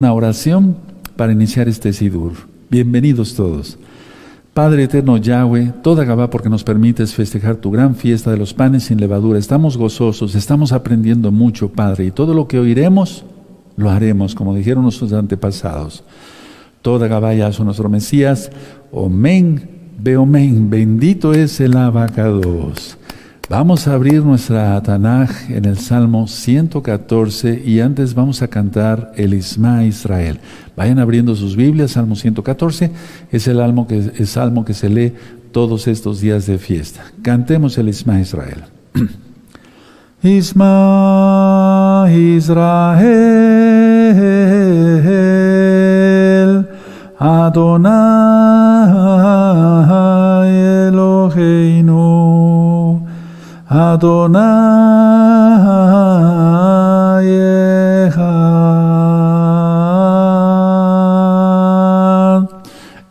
Una oración para iniciar este Sidur. Bienvenidos todos. Padre eterno Yahweh, toda Gabá porque nos permites festejar tu gran fiesta de los panes sin levadura. Estamos gozosos, estamos aprendiendo mucho, Padre, y todo lo que oiremos, lo haremos, como dijeron nuestros antepasados. Toda Gabá son nuestro Mesías. Omen, Beomen, bendito es el abacados. Vamos a abrir nuestra Tanaj en el Salmo 114 y antes vamos a cantar el Isma Israel. Vayan abriendo sus Biblias, Salmo 114 es el salmo que, el salmo que se lee todos estos días de fiesta. Cantemos el Isma Israel. Isma Israel Adonai Adonai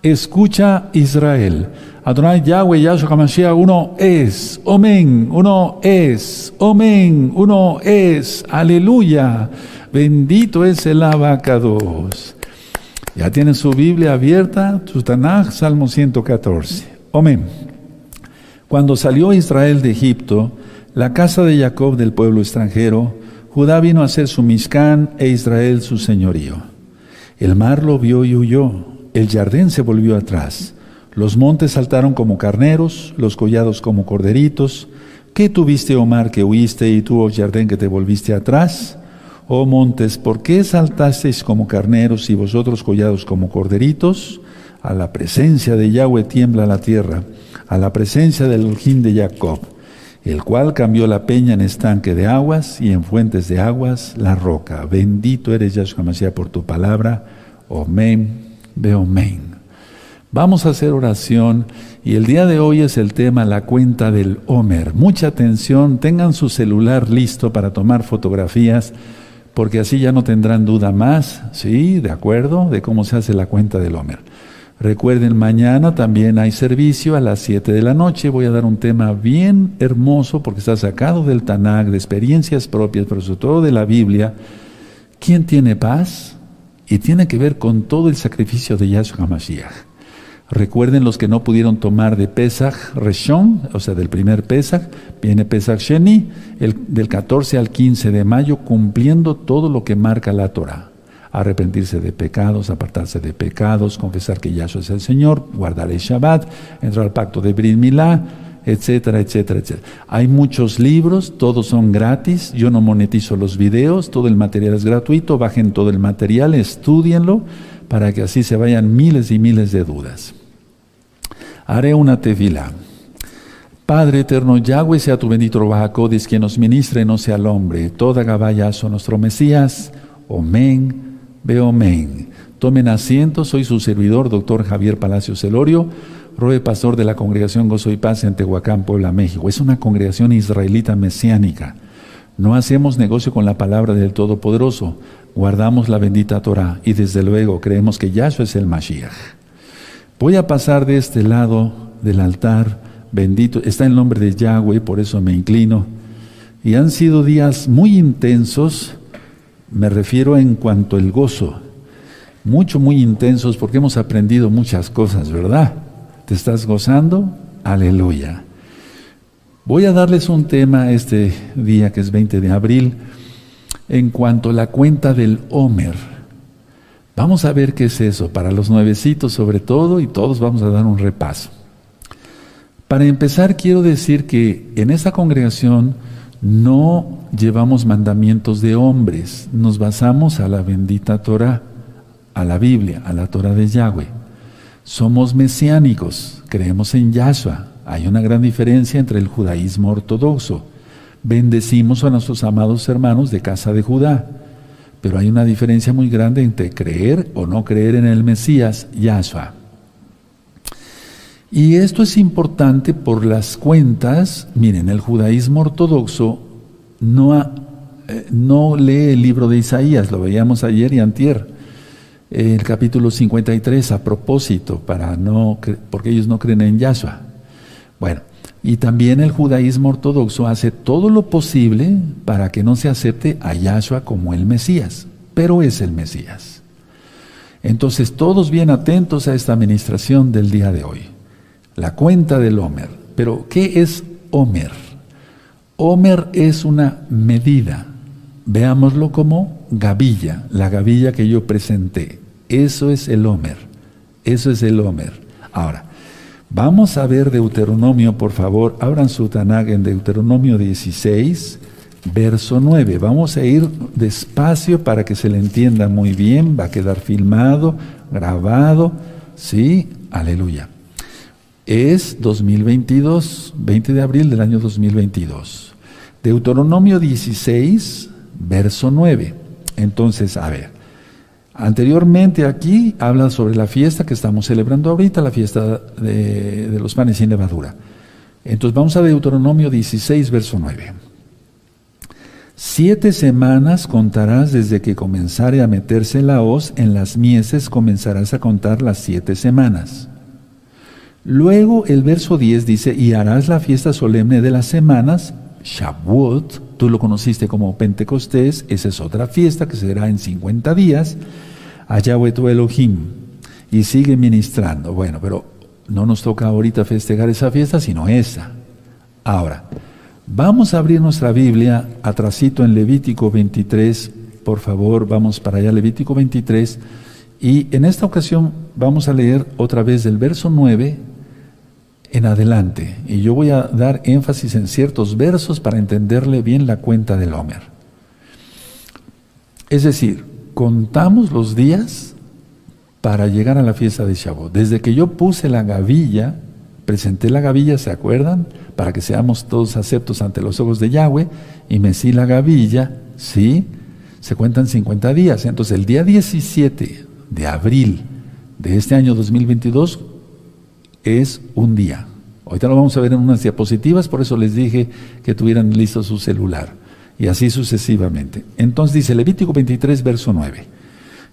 Escucha Israel. Adonai Yahweh Yahshua HaMashiach, uno es. Omen, uno es. Omen, uno es. Aleluya. Bendito es el abacados. Ya tienen su Biblia abierta, su Tanaj, Salmo 114. Omen. Cuando salió Israel de Egipto, la casa de Jacob del pueblo extranjero, Judá vino a ser su Mishcán e Israel su señorío. El mar lo vio y huyó, el jardín se volvió atrás, los montes saltaron como carneros, los collados como corderitos. ¿Qué tuviste, oh mar, que huiste y tú, oh jardín, que te volviste atrás? Oh montes, ¿por qué saltasteis como carneros y vosotros collados como corderitos? A la presencia de Yahweh tiembla la tierra a la presencia del Elohim de Jacob, el cual cambió la peña en estanque de aguas y en fuentes de aguas la roca. Bendito eres Yahshua Mashiach por tu palabra. Omen, beomen. Vamos a hacer oración y el día de hoy es el tema la cuenta del Homer. Mucha atención, tengan su celular listo para tomar fotografías porque así ya no tendrán duda más, ¿sí? ¿De acuerdo? De cómo se hace la cuenta del Homer. Recuerden, mañana también hay servicio a las 7 de la noche. Voy a dar un tema bien hermoso porque está sacado del Tanakh, de experiencias propias, pero sobre todo de la Biblia. ¿Quién tiene paz? Y tiene que ver con todo el sacrificio de Yahshua HaMashiach. Recuerden los que no pudieron tomar de Pesach Reshon, o sea, del primer Pesach, viene Pesach Sheni, el, del 14 al 15 de mayo, cumpliendo todo lo que marca la Torah arrepentirse de pecados, apartarse de pecados, confesar que Yahshua es el Señor, guardar el Shabbat, entrar al pacto de Brit Milá, etcétera, etcétera, etcétera. Hay muchos libros, todos son gratis, yo no monetizo los videos, todo el material es gratuito, bajen todo el material, estudienlo, para que así se vayan miles y miles de dudas. Haré una tefila. Padre eterno, Yahweh sea tu bendito Rabajacodis, quien nos ministre, no sea el hombre. Toda Gabayazo, nuestro Mesías. Amén. Veo men. Tomen asiento, soy su servidor, doctor Javier Palacio Celorio, roe pastor de la congregación Gozo y Paz en Tehuacán, Puebla, México. Es una congregación israelita mesiánica. No hacemos negocio con la palabra del Todopoderoso, guardamos la bendita Torah y desde luego creemos que Yahshua es el Mashiach. Voy a pasar de este lado del altar, bendito, está el nombre de Yahweh, por eso me inclino. Y han sido días muy intensos, me refiero en cuanto al gozo. Mucho, muy intensos porque hemos aprendido muchas cosas, ¿verdad? ¿Te estás gozando? Aleluya. Voy a darles un tema este día que es 20 de abril en cuanto a la cuenta del Homer. Vamos a ver qué es eso, para los nuevecitos sobre todo, y todos vamos a dar un repaso. Para empezar, quiero decir que en esta congregación no llevamos mandamientos de hombres, nos basamos a la bendita Torah, a la Biblia, a la Torah de Yahweh. Somos mesiánicos, creemos en Yahshua. Hay una gran diferencia entre el judaísmo ortodoxo. Bendecimos a nuestros amados hermanos de casa de Judá, pero hay una diferencia muy grande entre creer o no creer en el Mesías, Yahshua. Y esto es importante por las cuentas. Miren, el judaísmo ortodoxo no, eh, no lee el libro de Isaías, lo veíamos ayer y antier, el capítulo 53 a propósito, para no, porque ellos no creen en Yahshua. Bueno, y también el judaísmo ortodoxo hace todo lo posible para que no se acepte a Yahshua como el Mesías, pero es el Mesías. Entonces, todos bien atentos a esta administración del día de hoy. La cuenta del Homer. Pero, ¿qué es Homer? Homer es una medida. Veámoslo como gavilla, la gavilla que yo presenté. Eso es el Homer. Eso es el Homer. Ahora, vamos a ver Deuteronomio, por favor. Abran su Tanag en Deuteronomio 16, verso 9. Vamos a ir despacio para que se le entienda muy bien. Va a quedar filmado, grabado. ¿Sí? Aleluya es 2022, 20 de abril del año 2022. Deuteronomio 16, verso 9. Entonces, a ver, anteriormente aquí habla sobre la fiesta que estamos celebrando ahorita, la fiesta de, de los panes sin levadura. Entonces vamos a Deuteronomio 16, verso 9. Siete semanas contarás desde que comenzare a meterse la hoz en las mieses, comenzarás a contar las siete semanas. Luego el verso 10 dice, y harás la fiesta solemne de las semanas, Shavuot, tú lo conociste como Pentecostés, esa es otra fiesta que será en 50 días, a Yahweh tu Elohim, y sigue ministrando. Bueno, pero no nos toca ahorita festejar esa fiesta, sino esa. Ahora, vamos a abrir nuestra Biblia atrasito en Levítico 23, por favor, vamos para allá, Levítico 23, y en esta ocasión vamos a leer otra vez del verso 9 en adelante. Y yo voy a dar énfasis en ciertos versos para entenderle bien la cuenta del Homer. Es decir, contamos los días para llegar a la fiesta de Shavuot. Desde que yo puse la gavilla, presenté la gavilla, ¿se acuerdan? Para que seamos todos aceptos ante los ojos de Yahweh, y mecí la gavilla, ¿sí? Se cuentan 50 días. Entonces, el día 17 de abril de este año 2022 es un día. Ahorita lo vamos a ver en unas diapositivas, por eso les dije que tuvieran listo su celular. Y así sucesivamente. Entonces dice Levítico 23, verso 9.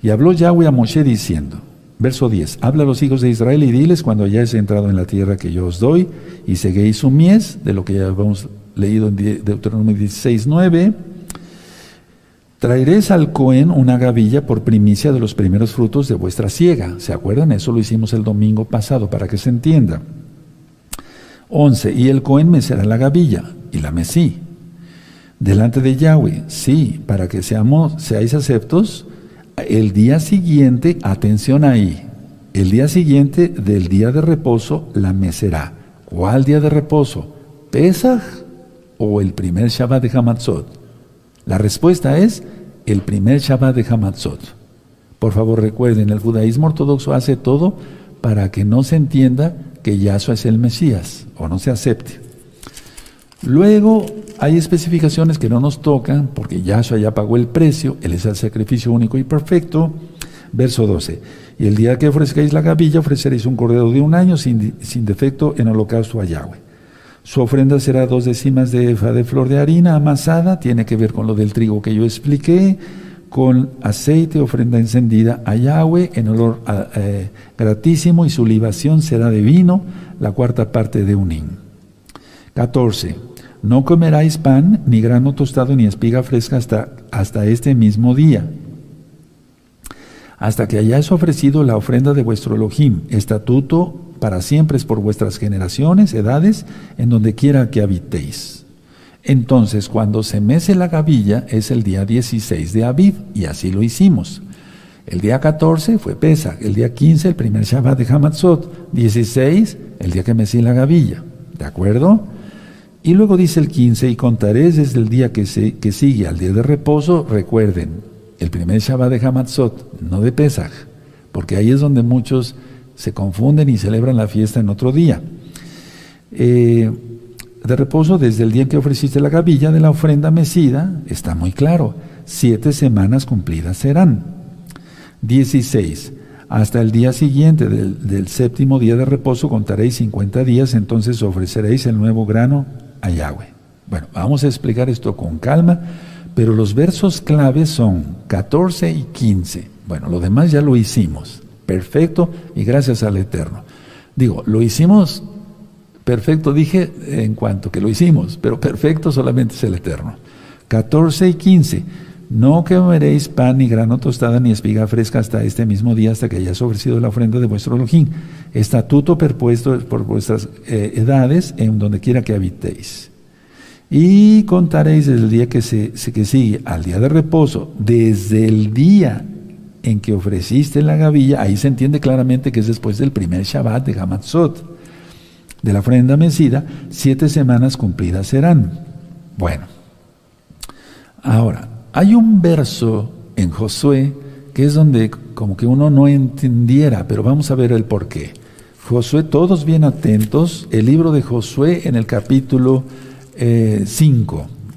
Y habló Yahweh a Moshe diciendo, verso 10, habla a los hijos de Israel y diles cuando hayáis entrado en la tierra que yo os doy y seguéis su mies, de lo que ya hemos leído en Deuteronomio 16, 9, Traeréis al Cohen una gavilla por primicia de los primeros frutos de vuestra siega. ¿Se acuerdan? Eso lo hicimos el domingo pasado para que se entienda. 11. Y el Cohen me será la gavilla y la mesí. Delante de Yahweh, sí, para que seamos, seáis aceptos. El día siguiente, atención ahí, el día siguiente del día de reposo la mecerá. ¿Cuál día de reposo? ¿Pesach o el primer Shabbat de Hamatzot? La respuesta es el primer Shabbat de Hamatzot. Por favor recuerden, el judaísmo ortodoxo hace todo para que no se entienda que Yahshua es el Mesías o no se acepte. Luego hay especificaciones que no nos tocan porque Yahshua ya pagó el precio, Él es el sacrificio único y perfecto. Verso 12. Y el día que ofrezcáis la gavilla ofreceréis un cordero de un año sin, sin defecto en holocausto a Yahweh. Su ofrenda será dos décimas de efa de flor de harina amasada, tiene que ver con lo del trigo que yo expliqué, con aceite, ofrenda encendida a Yahweh en olor eh, gratísimo y su libación será de vino, la cuarta parte de un hin. 14. No comeráis pan, ni grano tostado, ni espiga fresca hasta, hasta este mismo día, hasta que hayáis ofrecido la ofrenda de vuestro Elohim, estatuto para siempre es por vuestras generaciones, edades, en donde quiera que habitéis. Entonces, cuando se mece la gavilla es el día 16 de Aviv, y así lo hicimos. El día 14 fue Pesach, el día 15 el primer Shabbat de Hamatzot, 16 el día que mecí la gavilla, ¿de acuerdo? Y luego dice el 15, y contaréis desde el día que, se, que sigue al día de reposo, recuerden, el primer Shabbat de Hamatzot, no de Pesach, porque ahí es donde muchos se confunden y celebran la fiesta en otro día. Eh, de reposo, desde el día en que ofreciste la gavilla de la ofrenda mecida, está muy claro, siete semanas cumplidas serán. 16. Hasta el día siguiente del, del séptimo día de reposo contaréis 50 días, entonces ofreceréis el nuevo grano a Yahweh. Bueno, vamos a explicar esto con calma, pero los versos claves son 14 y 15. Bueno, lo demás ya lo hicimos perfecto y gracias al Eterno. Digo, lo hicimos perfecto, dije en cuanto que lo hicimos, pero perfecto solamente es el Eterno. 14 y 15. no comeréis pan ni grano tostada ni espiga fresca hasta este mismo día, hasta que hayáis ofrecido la ofrenda de vuestro Elohim. Estatuto perpuesto por vuestras eh, edades en donde quiera que habitéis. Y contaréis desde el día que, se, que sigue al día de reposo, desde el día en que ofreciste la gavilla, ahí se entiende claramente que es después del primer Shabbat de Hamatzot, de la ofrenda mecida, siete semanas cumplidas serán. Bueno, ahora, hay un verso en Josué que es donde como que uno no entendiera, pero vamos a ver el por qué. Josué, todos bien atentos, el libro de Josué en el capítulo 5, eh,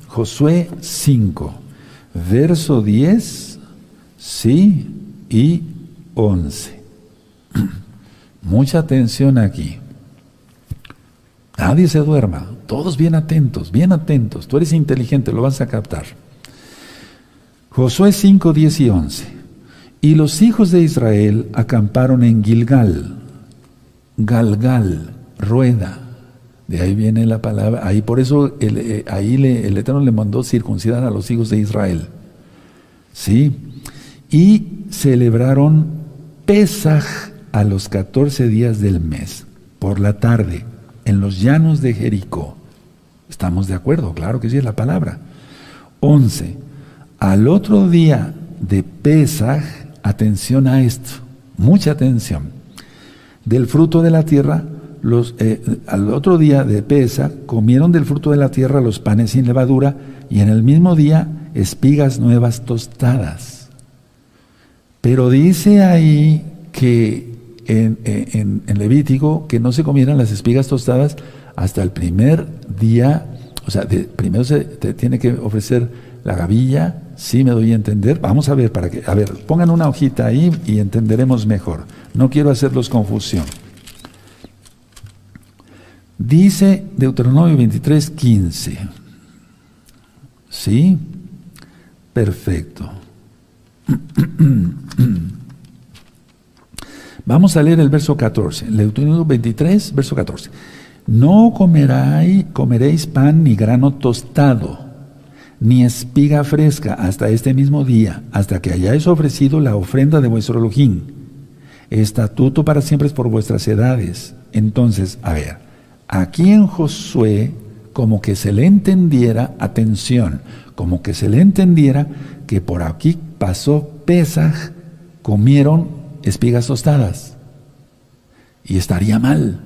Josué 5, verso 10, sí, y 11. Mucha atención aquí. Nadie se duerma, todos bien atentos, bien atentos. Tú eres inteligente, lo vas a captar. Josué 5, 10 y 11. Y los hijos de Israel acamparon en Gilgal, Galgal, rueda. De ahí viene la palabra, ahí por eso el, eh, ahí el Eterno le mandó circuncidar a los hijos de Israel. ¿Sí? Y celebraron Pesaj a los 14 días del mes, por la tarde, en los llanos de Jericó. ¿Estamos de acuerdo? Claro que sí es la palabra. 11. Al otro día de Pesaj, atención a esto, mucha atención. Del fruto de la tierra, los, eh, al otro día de Pesaj, comieron del fruto de la tierra los panes sin levadura y en el mismo día espigas nuevas tostadas. Pero dice ahí que en, Levítico que no se comieran las espigas tostadas hasta el primer día, o sea, primero se tiene que ofrecer la gavilla, sí me doy a entender. Vamos a ver, para que, a ver, pongan una hojita ahí y entenderemos mejor. No quiero hacerlos confusión. Dice Deuteronomio 23, 15. ¿Sí? Perfecto. Vamos a leer el verso 14. Deuteronomio 23, verso 14. No comeréis pan ni grano tostado ni espiga fresca hasta este mismo día, hasta que hayáis ofrecido la ofrenda de vuestro Elohim. Estatuto para siempre es por vuestras edades. Entonces, a ver, aquí en Josué, como que se le entendiera, atención, como que se le entendiera que por aquí pasó Pesaj, comieron espigas tostadas. Y estaría mal,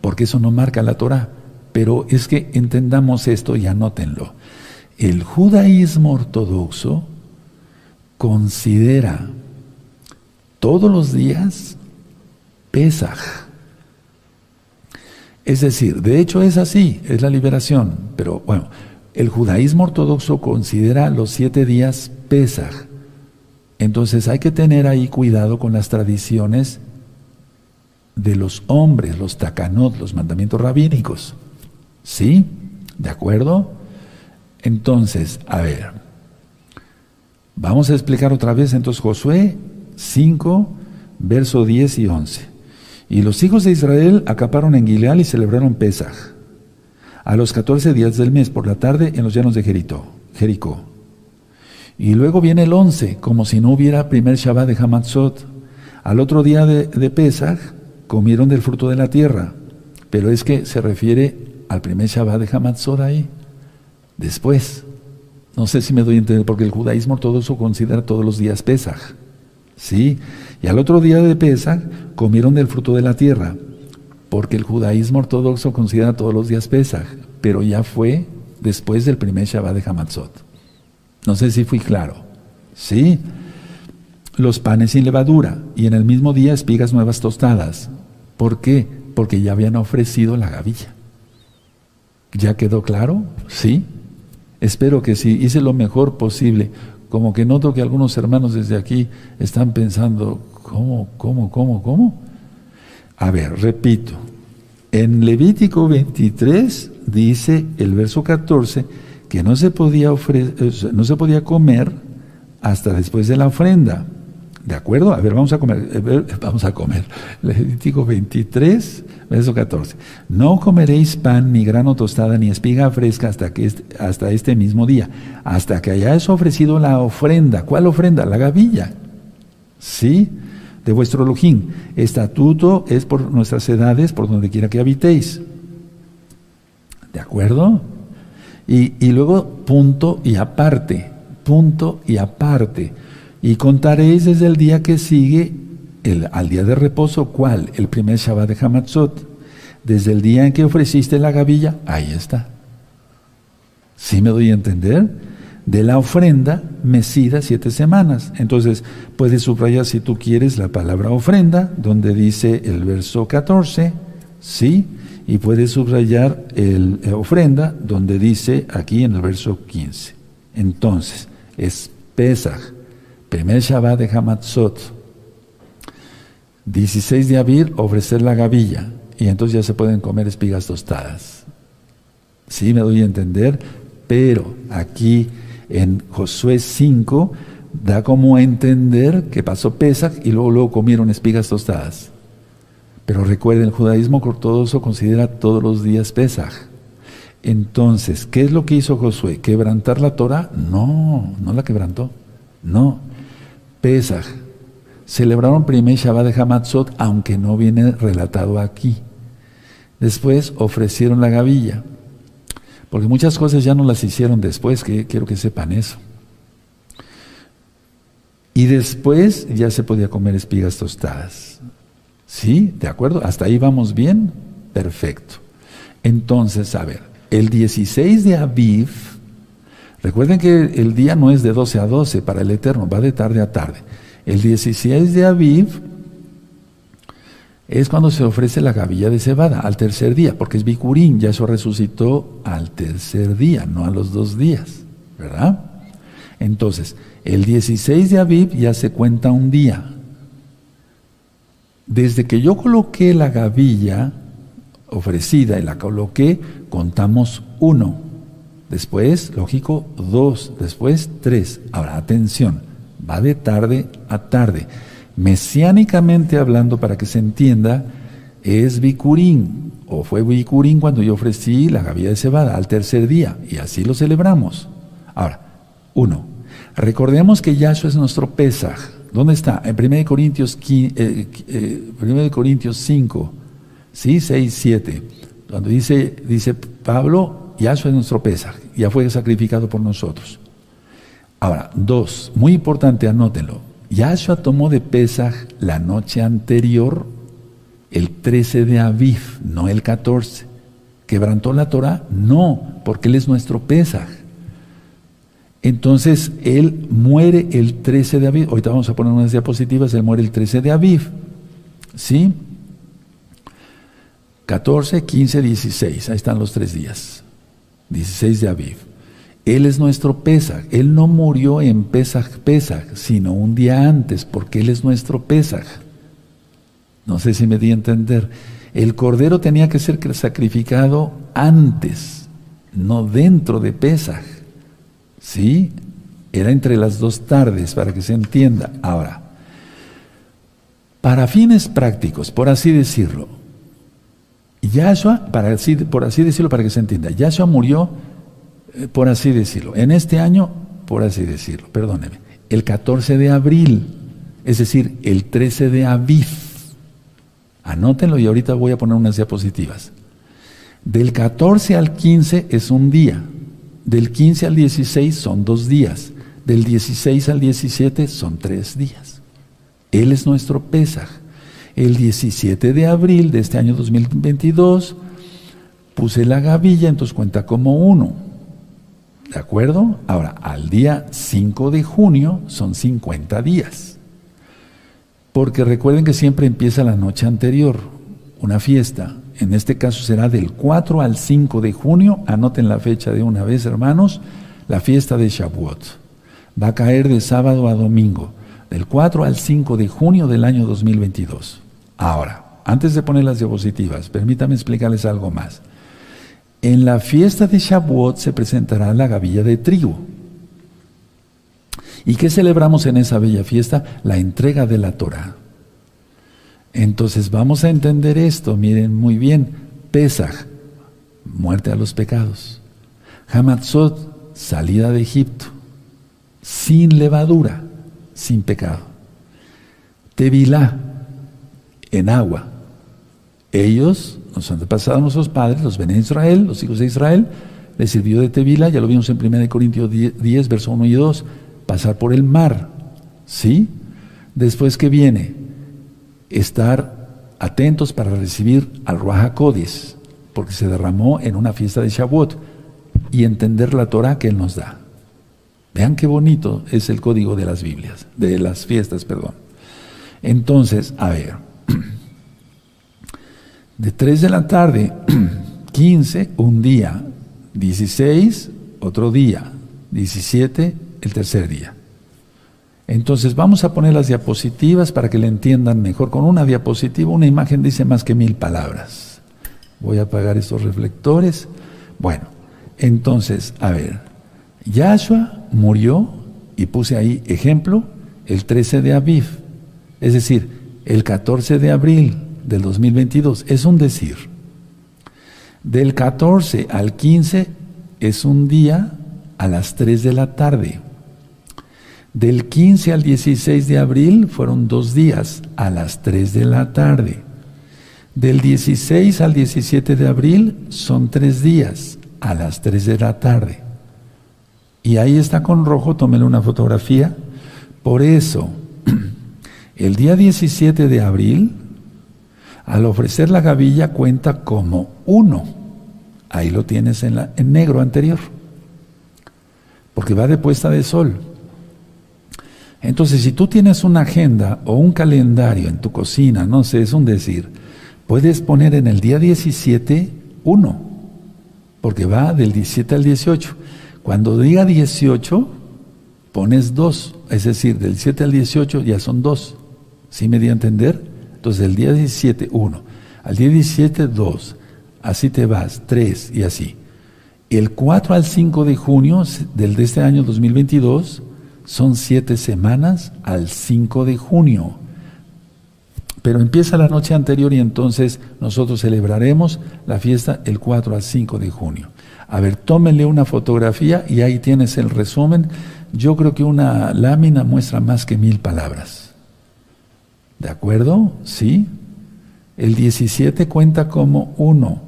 porque eso no marca la Torah. Pero es que entendamos esto y anótenlo. El judaísmo ortodoxo considera todos los días Pesaj. Es decir, de hecho es así, es la liberación, pero bueno, el judaísmo ortodoxo considera los siete días Pesaj. Entonces hay que tener ahí cuidado con las tradiciones de los hombres, los takanot, los mandamientos rabínicos. ¿Sí? ¿De acuerdo? Entonces, a ver, vamos a explicar otra vez entonces Josué 5, verso 10 y 11. Y los hijos de Israel acaparon en Gileal y celebraron Pesaj, a los 14 días del mes por la tarde en los llanos de Jericó. Y luego viene el 11, como si no hubiera primer Shabbat de Hamatzot. Al otro día de, de Pesaj comieron del fruto de la tierra, pero es que se refiere al primer Shabbat de Hamatzot ahí después. No sé si me doy a entender, porque el judaísmo ortodoxo considera todos los días Pesaj. ¿Sí? Y al otro día de Pesaj comieron del fruto de la tierra, porque el judaísmo ortodoxo considera todos los días Pesaj, pero ya fue después del primer Shabbat de Hamatzot. No sé si fui claro. ¿Sí? Los panes sin levadura y en el mismo día espigas nuevas tostadas. ¿Por qué? Porque ya habían ofrecido la gavilla. ¿Ya quedó claro? ¿Sí? Espero que sí, hice lo mejor posible. Como que noto que algunos hermanos desde aquí están pensando, ¿cómo, cómo, cómo, cómo? A ver, repito. En Levítico 23 dice el verso 14 que no se podía, ofrecer, no se podía comer hasta después de la ofrenda. ¿De acuerdo? A ver, vamos a comer. Vamos a comer. Levítico 23, verso 14. No comeréis pan, ni grano tostada, ni espiga fresca hasta, que este, hasta este mismo día, hasta que hayáis ofrecido la ofrenda. ¿Cuál ofrenda? La gavilla. ¿Sí? De vuestro lojín. Estatuto es por nuestras edades, por donde quiera que habitéis. ¿De acuerdo? Y, luego punto y aparte. Punto y aparte y contaréis desde el día que sigue el, al día de reposo, ¿cuál? El primer Shabbat de Hamatzot. Desde el día en que ofreciste la gavilla, ahí está. ¿Sí me doy a entender? De la ofrenda mecida siete semanas. Entonces, puedes subrayar si tú quieres la palabra ofrenda, donde dice el verso 14, ¿sí? Y puedes subrayar el, eh, ofrenda, donde dice aquí en el verso 15. Entonces, es Pesach Primer Shabbat de Hamatzot. 16 de abril, ofrecer la gavilla. Y entonces ya se pueden comer espigas tostadas. Sí, me doy a entender. Pero aquí en Josué 5 da como a entender que pasó Pesach y luego, luego comieron espigas tostadas. Pero recuerden, el judaísmo ortodoxo considera todos los días Pesach. Entonces, ¿qué es lo que hizo Josué? ¿Quebrantar la Torah? No, no la quebrantó. No, Pesach. Celebraron primer Shabbat de Hamatzot, aunque no viene relatado aquí. Después ofrecieron la gavilla, porque muchas cosas ya no las hicieron después, que quiero que sepan eso. Y después ya se podía comer espigas tostadas. ¿Sí? ¿De acuerdo? ¿Hasta ahí vamos bien? Perfecto. Entonces, a ver, el 16 de Aviv, Recuerden que el día no es de 12 a 12 para el Eterno, va de tarde a tarde. El 16 de Aviv es cuando se ofrece la gavilla de cebada, al tercer día, porque es Bicurín, ya eso resucitó al tercer día, no a los dos días, ¿verdad? Entonces, el 16 de Aviv ya se cuenta un día. Desde que yo coloqué la gavilla ofrecida y la coloqué, contamos uno. Después, lógico, dos. Después, tres. Ahora, atención, va de tarde a tarde. Mesiánicamente hablando, para que se entienda, es Bicurín, o fue Bicurín cuando yo ofrecí la gavilla de cebada al tercer día, y así lo celebramos. Ahora, uno, recordemos que Yahshua es nuestro Pesaj. ¿Dónde está? En 1 Corintios, eh, eh, Corintios 5, ¿sí? 6, 7. Cuando dice, dice Pablo, Yahshua es nuestro Pesaj, ya fue sacrificado por nosotros. Ahora, dos, muy importante, anótenlo. Yahshua tomó de Pesaj la noche anterior, el 13 de Aviv, no el 14. ¿Quebrantó la Torah? No, porque Él es nuestro Pesaj. Entonces, Él muere el 13 de Aviv. Ahorita vamos a poner unas diapositivas, Él muere el 13 de Aviv. ¿Sí? 14, 15, 16, ahí están los tres días. 16 de Aviv. Él es nuestro Pesaj. Él no murió en Pesaj, Pesaj, sino un día antes, porque Él es nuestro Pesaj. No sé si me di a entender. El cordero tenía que ser sacrificado antes, no dentro de Pesaj. ¿Sí? Era entre las dos tardes, para que se entienda. Ahora, para fines prácticos, por así decirlo, Yahshua, para así, por así decirlo, para que se entienda, Yahshua murió, eh, por así decirlo, en este año, por así decirlo, perdóneme, el 14 de abril, es decir, el 13 de Aviv. Anótenlo y ahorita voy a poner unas diapositivas. Del 14 al 15 es un día, del 15 al 16 son dos días, del 16 al 17 son tres días. Él es nuestro Pesaj el 17 de abril de este año 2022 puse la gavilla, entonces cuenta como uno. ¿De acuerdo? Ahora, al día 5 de junio son 50 días. Porque recuerden que siempre empieza la noche anterior, una fiesta. En este caso será del 4 al 5 de junio. Anoten la fecha de una vez, hermanos. La fiesta de Shavuot. Va a caer de sábado a domingo, del 4 al 5 de junio del año 2022. Ahora, antes de poner las diapositivas, permítame explicarles algo más. En la fiesta de Shavuot se presentará la gavilla de trigo. ¿Y qué celebramos en esa bella fiesta? La entrega de la Torah. Entonces vamos a entender esto, miren muy bien. Pesach, muerte a los pecados. Hamatzot, salida de Egipto, sin levadura, sin pecado. Tevilá, en agua. Ellos, nos han pasado nuestros padres, los ven Israel, los hijos de Israel, les sirvió de Tevilá, ya lo vimos en 1 Corintios 10, verso 1 y 2, pasar por el mar. ¿Sí? Después que viene, estar atentos para recibir al Ruach porque se derramó en una fiesta de Shavuot, y entender la Torah que Él nos da. Vean qué bonito es el código de las Biblias, de las fiestas, perdón. Entonces, a ver, de 3 de la tarde, 15, un día, 16, otro día, 17, el tercer día. Entonces vamos a poner las diapositivas para que le entiendan mejor. Con una diapositiva, una imagen dice más que mil palabras. Voy a apagar estos reflectores. Bueno, entonces, a ver, Yahshua murió, y puse ahí ejemplo, el 13 de Aviv, es decir, el 14 de abril del 2022. Es un decir. Del 14 al 15 es un día a las 3 de la tarde. Del 15 al 16 de abril fueron dos días a las 3 de la tarde. Del 16 al 17 de abril son tres días a las 3 de la tarde. Y ahí está con rojo, tómele una fotografía. Por eso, el día 17 de abril, al ofrecer la gavilla cuenta como uno. Ahí lo tienes en, la, negro anterior. Porque va de puesta de sol. Entonces, si tú tienes una agenda o un calendario en tu cocina, no sé, es un decir, puedes poner en el día 17 uno, porque va del 17 al 18. Cuando diga 18, pones dos, es decir, del 7 al 18 ya son dos. ¿Sí me di a entender? Entonces, del día 17, uno, al día 17, dos, así te vas, tres y así. El 4 al 5 de junio del de este año 2022 son siete semanas al 5 de junio. Pero empieza la noche anterior y entonces nosotros celebraremos la fiesta el 4 al 5 de junio. A ver, tómenle una fotografía y ahí tienes el resumen. Yo creo que una lámina muestra más que mil palabras. ¿De acuerdo? ¿Sí? El 17 cuenta como uno.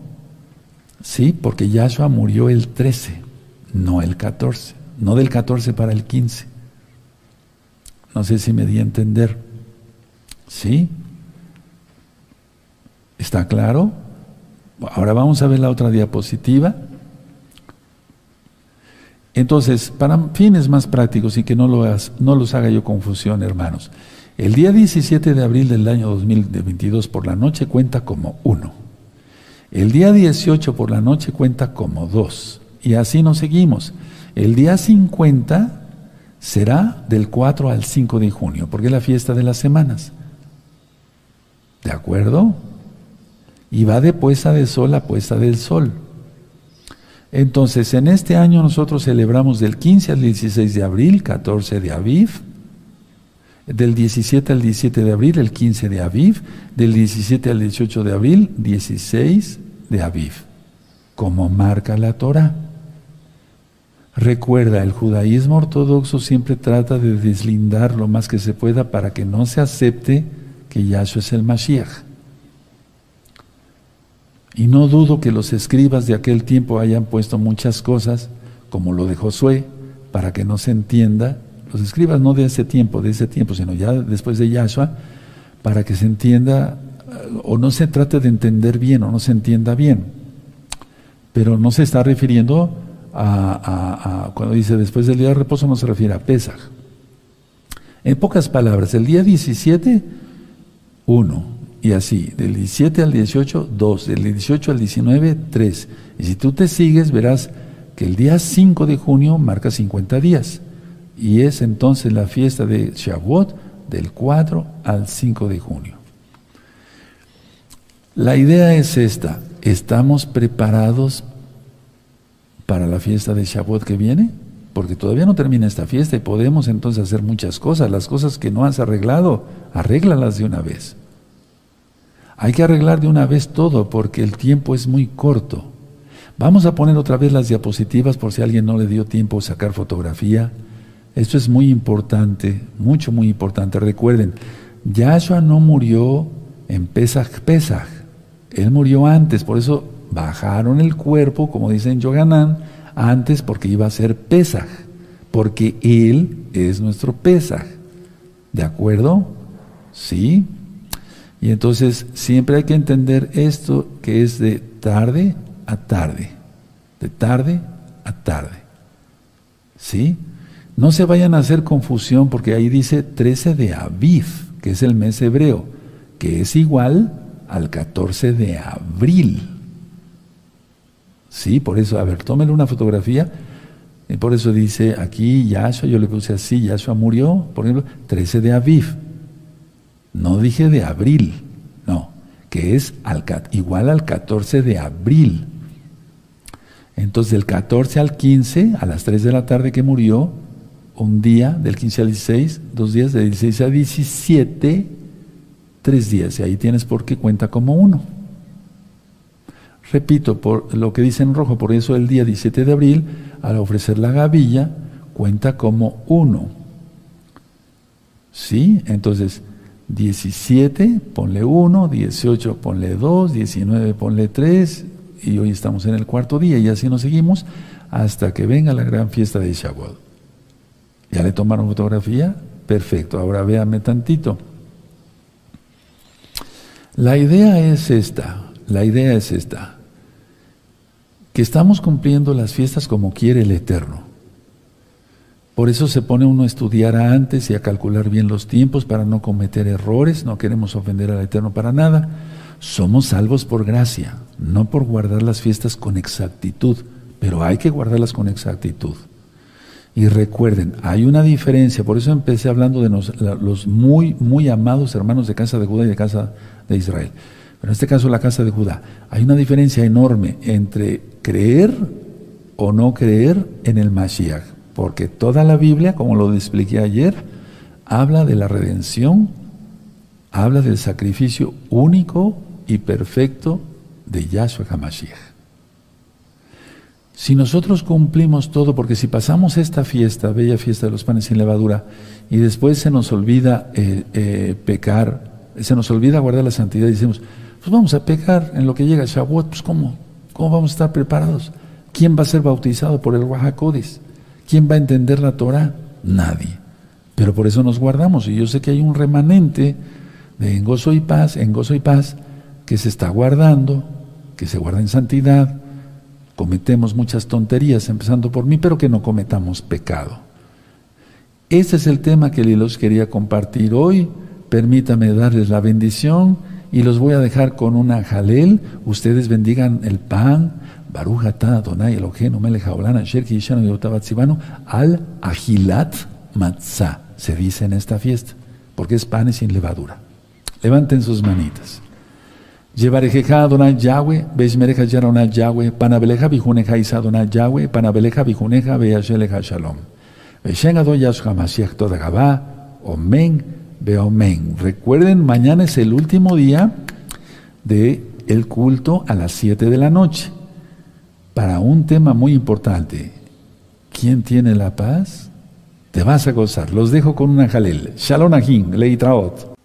¿Sí? Porque Yahshua murió el 13, no el 14. No del 14 para el 15. No sé si me di a entender. ¿Sí? ¿Está claro? Ahora vamos a ver la otra diapositiva. Entonces, para fines más prácticos y que no, lo no los haga yo confusión, hermanos, el día 17 de abril del año 2022 por la noche cuenta como uno. El día 18 por la noche cuenta como dos. Y así nos seguimos. El día 50 será del 4 al 5 de junio, porque es la fiesta de las semanas. ¿De acuerdo? Y va de puesta de sol a puesta del sol. Entonces, en este año nosotros celebramos del 15 al 16 de abril, 14 de Aviv, del 17 al 17 de abril, el 15 de Aviv, del 17 al 18 de abril, 16 de Aviv, como marca la Torah. Recuerda, el judaísmo ortodoxo siempre trata de deslindar lo más que se pueda para que no se acepte que Yahshua es el Mashiach. Y no dudo que los escribas de aquel tiempo hayan puesto muchas cosas, como lo de Josué, para que no se entienda. Los escribas no de ese tiempo, de ese tiempo, sino ya después de Yahshua, para que se entienda o no se trate de entender bien o no se entienda bien. Pero no se está refiriendo a, cuando dice después del día de reposo no se refiere a Pesaj. En pocas palabras, el día 17, 1, y así, del 17 al 18, 2, del 18 al 19, 3. Y si tú te sigues, verás que el día 5 de junio marca 50 días, y es entonces la fiesta de Shavuot del 4 al 5 de junio. La idea es esta, ¿estamos preparados para la fiesta de Shavuot que viene? porque todavía no termina esta fiesta y podemos entonces hacer muchas cosas. Las cosas que no has arreglado, arréglalas de una vez. Hay que arreglar de una vez todo porque el tiempo es muy corto. Vamos a poner otra vez las diapositivas por si alguien no le dio tiempo a sacar fotografía. Esto es muy importante, mucho, muy importante. Recuerden, Yahshua no murió en Pesach Pesach. Él murió antes, por eso bajaron el cuerpo, como dicen en Yoganán, antes porque iba a ser Pesach, porque Él es nuestro Pesach. ¿De acuerdo? ¿Sí? Y entonces siempre hay que entender esto que es de tarde a tarde, de tarde a tarde. ¿Sí? No se vayan a hacer confusión porque ahí dice 13 de Aviv, que es el mes hebreo, que es igual al 14 de abril. Sí, por eso, a ver, tómenle una fotografía. Y por eso dice aquí Yahshua, yo le puse así, Yahshua murió, por ejemplo, 13 de Aviv. No dije de abril, no, que es al, igual al 14 de abril. Entonces, del 14 al 15, a las 3 de la tarde que murió, un día, del 15 al 16, dos días, de 16 a 17, tres días. Y ahí tienes por qué cuenta como uno. Repito, por lo que dice en rojo, por eso el día 17 de abril, al ofrecer la gavilla, cuenta como uno. ¿Sí? Entonces, 17, ponle 1, 18, ponle 2, 19, ponle 3, y hoy estamos en el cuarto día, y así nos seguimos hasta que venga la gran fiesta de Shavuot. ¿Ya le tomaron fotografía? Perfecto, ahora véame tantito. La idea es esta, la idea es esta, que estamos cumpliendo las fiestas como quiere el Eterno. Por eso se pone uno a estudiar antes y a calcular bien los tiempos para no cometer errores, no queremos ofender al Eterno para nada. Somos salvos por gracia, no por guardar las fiestas con exactitud, pero hay que guardarlas con exactitud. Y recuerden, hay una diferencia, por eso empecé hablando de los, muy, muy amados hermanos de casa de Judá y de casa de Israel. Pero en este caso la casa de Judá, hay una diferencia enorme entre creer o no creer en el Mashiach porque toda la Biblia, como lo expliqué ayer, habla de la redención, habla del sacrificio único y perfecto de Yahshua HaMashiach. Si nosotros cumplimos todo, porque si pasamos esta fiesta, bella fiesta de los panes sin levadura, y después se nos olvida eh, eh, pecar, se nos olvida guardar la santidad, y decimos, pues vamos a pecar en lo que llega Shavuot, pues ¿cómo? ¿Cómo vamos a estar preparados? ¿Quién va a ser bautizado por el Wahakodis? ¿Quién va a entender la Torah? Nadie. Pero por eso nos guardamos. Y yo sé que hay un remanente de en gozo y paz, en gozo y paz, que se está guardando, que se guarda en santidad. Cometemos muchas tonterías, empezando por mí, pero que no cometamos pecado. Este es el tema que les quería compartir hoy. Permítame darles la bendición y los voy a dejar con una jalel. Ustedes bendigan el pan, Baruch atah Adonai Eloheinu melech haolam asher kishanu yotabatzibanu al agilat matzah. Se dice en esta fiesta, porque es pan sin levadura. Levanten sus manitas. Llevarejeja Adonai Yahweh, Beishmereja Yarona Yahweh, Panabeleja Bijuneja Isa Yahweh, Panabeleja Bijuneja Beasheleja Shalom. Beshen Adon Yahshua Mashiach Todagabá, Omen, Beomen. Recuerden, mañana es el último día de el culto a las 7 de la noche para un tema muy importante. ¿Quién tiene la paz? Te vas a gozar. Los dejo con una jalel. Shalom Ahim, Leitraot.